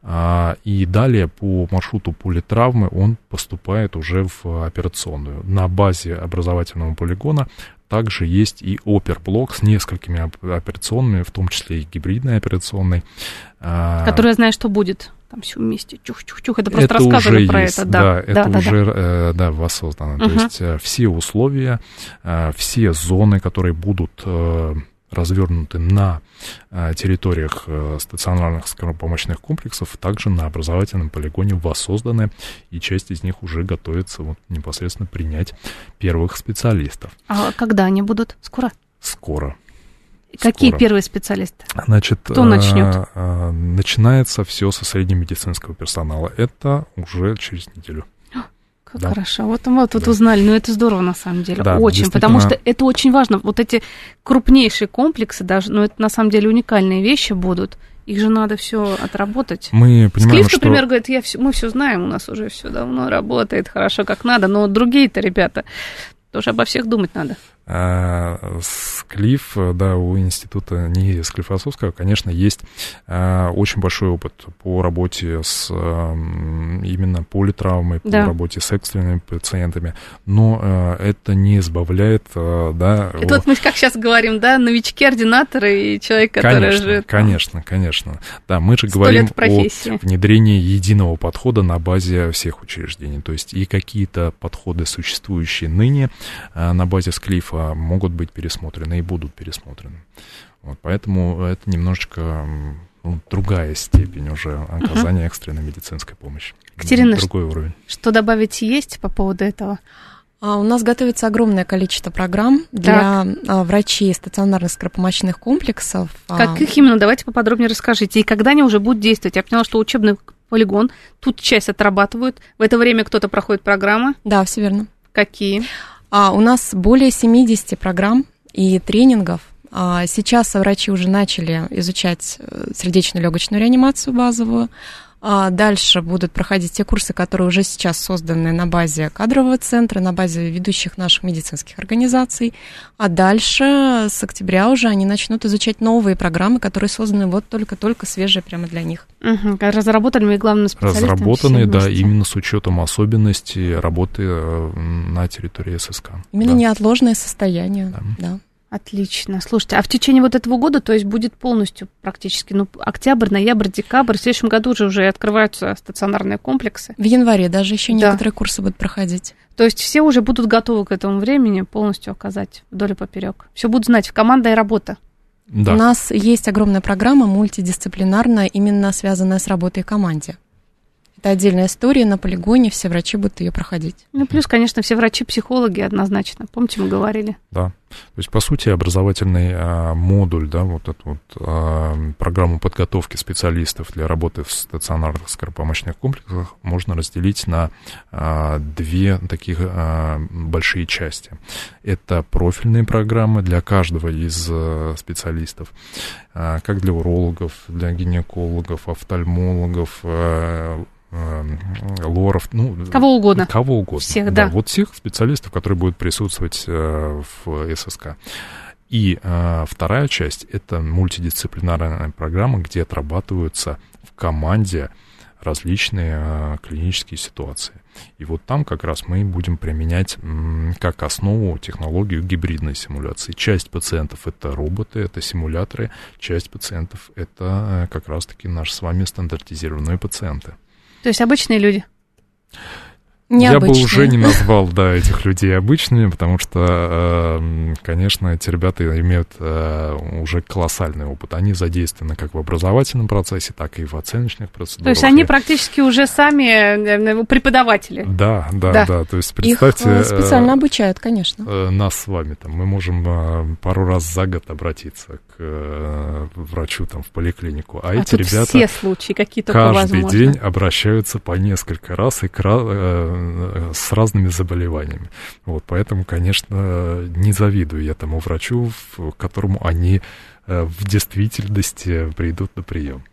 а, и далее по маршруту политравмы он поступает уже в операционную. На базе образовательного полигона также есть и оперблок с несколькими операционными, в том числе и гибридной операционной. А, Которая знает, что будет там все вместе, чух-чух-чух, это просто это рассказывали про есть, это, да. Да, это да, уже, да. Э, да, воссоздано. Угу. То есть э, все условия, э, все зоны, которые будут э, развернуты на э, территориях э, стационарных скоропомощных комплексов, также на образовательном полигоне воссозданы, и часть из них уже готовится вот непосредственно принять первых специалистов. А когда они будут? Скоро? Скоро. Какие скоро. первые специалисты? Значит, Кто начнет? Э, э, начинается все со среднемедицинского персонала. Это уже через неделю. Как да. хорошо. Вот, вот, да. вот узнали. Ну, это здорово на самом деле. Да, очень. Потому что это очень важно. Вот эти крупнейшие комплексы, даже, ну, это на самом деле уникальные вещи будут. Их же надо все отработать. Мы понимаем, Склиф, что... например, говорит, я все, мы все знаем, у нас уже все давно работает хорошо, как надо, но другие-то ребята тоже обо всех думать надо. А, Склиф, да, у института НИИ Склифосовского, конечно, есть а, очень большой опыт по работе с именно политравмой, по да. работе с экстренными пациентами, но а, это не избавляет, да... Это о... вот. мы как сейчас говорим, да, новички-ординаторы и человек, который конечно, же... Конечно, конечно, да, мы же говорим о внедрении единого подхода на базе всех учреждений, то есть и какие-то подходы, существующие ныне на базе Склифа, могут быть пересмотрены и будут пересмотрены. Вот, поэтому это немножечко ну, другая степень уже оказания угу. экстренной медицинской помощи. Катерина, другой уровень. Что добавить есть по поводу этого? А, у нас готовится огромное количество программ для а, врачей стационарных скоропомощных комплексов. А. Каких именно? Давайте поподробнее расскажите. И когда они уже будут действовать? Я поняла, что учебный полигон, тут часть отрабатывают. В это время кто-то проходит программы. Да, все верно. Какие? А, у нас более 70 программ и тренингов. А, сейчас врачи уже начали изучать э, сердечно-легочную реанимацию базовую. А дальше будут проходить те курсы, которые уже сейчас созданы на базе кадрового центра, на базе ведущих наших медицинских организаций. А дальше с октября уже они начнут изучать новые программы, которые созданы вот только-только свежие прямо для них. Угу. Разработанными главными специалистами? Разработаны, да, именно с учетом особенностей работы э, на территории ССК. Именно да. неотложное состояние, да. да. Отлично. Слушайте, а в течение вот этого года, то есть будет полностью практически, ну, октябрь, ноябрь, декабрь, в следующем году же уже открываются стационарные комплексы. В январе даже еще да. некоторые курсы будут проходить. То есть все уже будут готовы к этому времени полностью оказать вдоль и поперек. Все будут знать, команда и работа. Да. У нас есть огромная программа мультидисциплинарная, именно связанная с работой в команде Это отдельная история, на полигоне все врачи будут ее проходить. Ну, плюс, конечно, все врачи-психологи однозначно. Помните, мы говорили? Да. То есть, по сути, образовательный а, модуль, да, вот эту вот а, программу подготовки специалистов для работы в стационарных скоропомощных комплексах можно разделить на а, две таких а, большие части. Это профильные программы для каждого из а, специалистов, а, как для урологов, для гинекологов, офтальмологов, а, лоров, ну... Кого угодно. Кого угодно. Всех, да. да. Вот всех специалистов, которые будут присутствовать э, в ССК. И э, вторая часть — это мультидисциплинарная программа, где отрабатываются в команде различные э, клинические ситуации. И вот там как раз мы будем применять м, как основу технологию гибридной симуляции. Часть пациентов это роботы, это симуляторы, часть пациентов это э, как раз-таки наши с вами стандартизированные пациенты. То есть обычные люди? Необычные. Я бы уже не [laughs] назвал, да, этих людей обычными, потому что, эм, конечно, эти ребята имеют э, уже колоссальный опыт. Они задействованы как в образовательном процессе, так и в оценочных процедурах. То есть они практически уже сами э, преподаватели. Да, да, да. да. То есть представьте... Их э, специально обучают, конечно. Нас с вами там. Мы можем пару раз за год обратиться к врачу там в поликлинику. А, а эти ребята все случаи какие каждый возможно. день обращаются по несколько раз и с разными заболеваниями. Вот, поэтому, конечно, не завидую я тому врачу, к которому они э, в действительности придут на прием.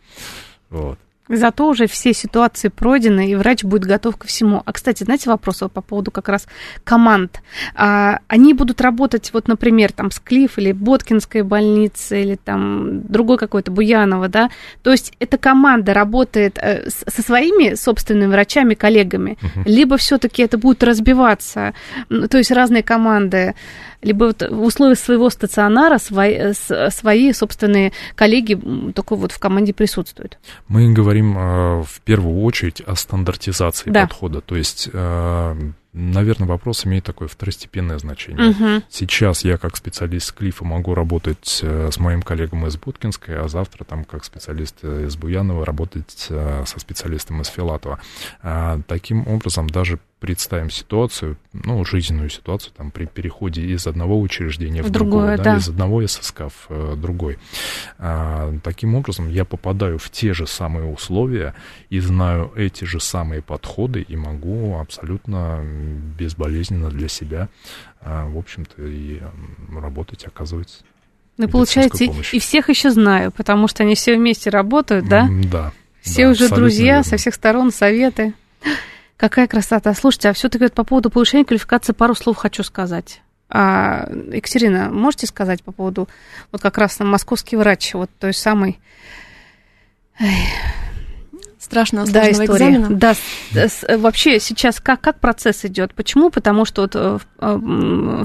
Вот. Зато уже все ситуации пройдены, и врач будет готов ко всему. А, кстати, знаете, вопрос по поводу как раз команд. А, они будут работать, вот, например, там, с Клифф или Боткинской больницы, или там другой какой-то, Буянова, да? То есть эта команда работает э, со своими собственными врачами, коллегами, угу. либо все-таки это будет разбиваться, то есть разные команды либо вот в условиях своего стационара свои, свои собственные коллеги только вот в команде присутствуют. Мы говорим э, в первую очередь о стандартизации да. подхода, то есть э, наверное, вопрос имеет такое второстепенное значение. Угу. Сейчас я как специалист Клифа могу работать э, с моим коллегом из Буткинской, а завтра там как специалист из Буянова работать со специалистом из Филатова. Таким образом, даже представим ситуацию, ну, жизненную ситуацию, там, при переходе из одного учреждения в, в другое, другое да, да. из одного ССК в э, другой. А, таким образом, я попадаю в те же самые условия и знаю эти же самые подходы и могу абсолютно безболезненно для себя, а, в общем-то, и работать, оказывать ну, получается, помощь. и всех еще знаю, потому что они все вместе работают, да? Да. Все да, уже друзья, верно. со всех сторон советы. Какая красота. Слушайте, а все-таки вот по поводу повышения квалификации пару слов хочу сказать. А, Екатерина, можете сказать по поводу, вот как раз московский врач, вот той самой... Страшного да, история. экзамена. Да, вообще сейчас как, как процесс идет? Почему? Потому что вот в, э,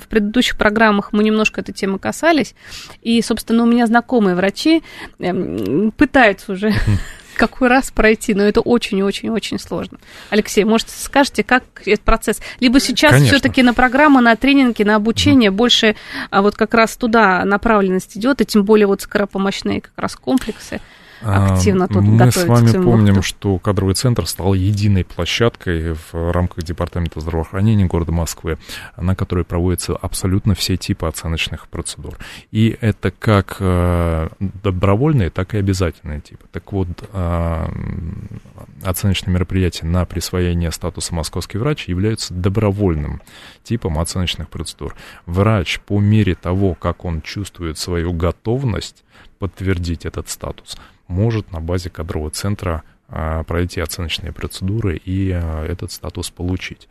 в предыдущих программах мы немножко этой темы касались, и, собственно, у меня знакомые врачи эм, пытаются уже [laughs] какой раз пройти, но это очень-очень-очень сложно. Алексей, может, скажете, как этот процесс? Либо сейчас все-таки на программу, на тренинги, на обучение mm. больше а вот как раз туда направленность идет, и тем более вот скоропомощные как раз комплексы активно тут Мы с вами помним, что кадровый центр стал единой площадкой в рамках Департамента здравоохранения города Москвы, на которой проводятся абсолютно все типы оценочных процедур. И это как э, добровольные, так и обязательные типы. Так вот, э, оценочные мероприятия на присвоение статуса московский врач являются добровольным типом оценочных процедур. Врач по мере того, как он чувствует свою готовность подтвердить этот статус, может на базе кадрового центра пройти оценочные процедуры и а, этот статус получить.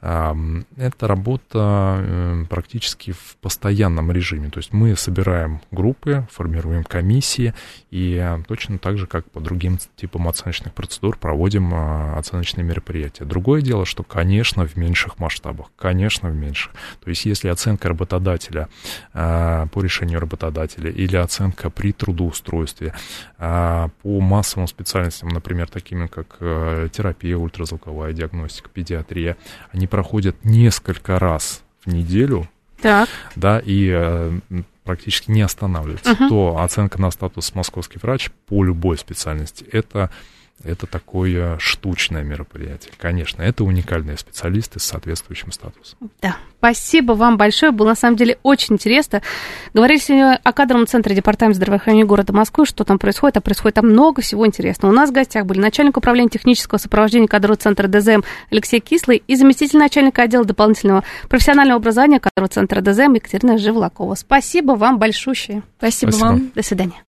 Это работа практически в постоянном режиме, то есть мы собираем группы, формируем комиссии и а, точно так же, как по другим типам оценочных процедур, проводим оценочные мероприятия. Другое дело, что, конечно, в меньших масштабах, конечно, в меньших. То есть если оценка работодателя по решению работодателя или оценка при трудоустройстве по массовым специальностям, например, например, такими как э, терапия, ультразвуковая диагностика, педиатрия, они проходят несколько раз в неделю. Так. Да, и э, практически не останавливаются. Uh-huh. То оценка на статус московский врач по любой специальности это это такое штучное мероприятие. Конечно, это уникальные специалисты с соответствующим статусом. Да, спасибо вам большое. Было на самом деле очень интересно. Говорили сегодня о кадровом центре Департамента здравоохранения города Москвы, что там происходит, а происходит там много всего интересного. У нас в гостях были начальник управления технического сопровождения кадрового центра ДЗМ Алексей Кислый и заместитель начальника отдела дополнительного профессионального образования кадрового центра ДЗМ Екатерина Живлакова. Спасибо вам большущее. Спасибо, Спасибо. вам. До свидания.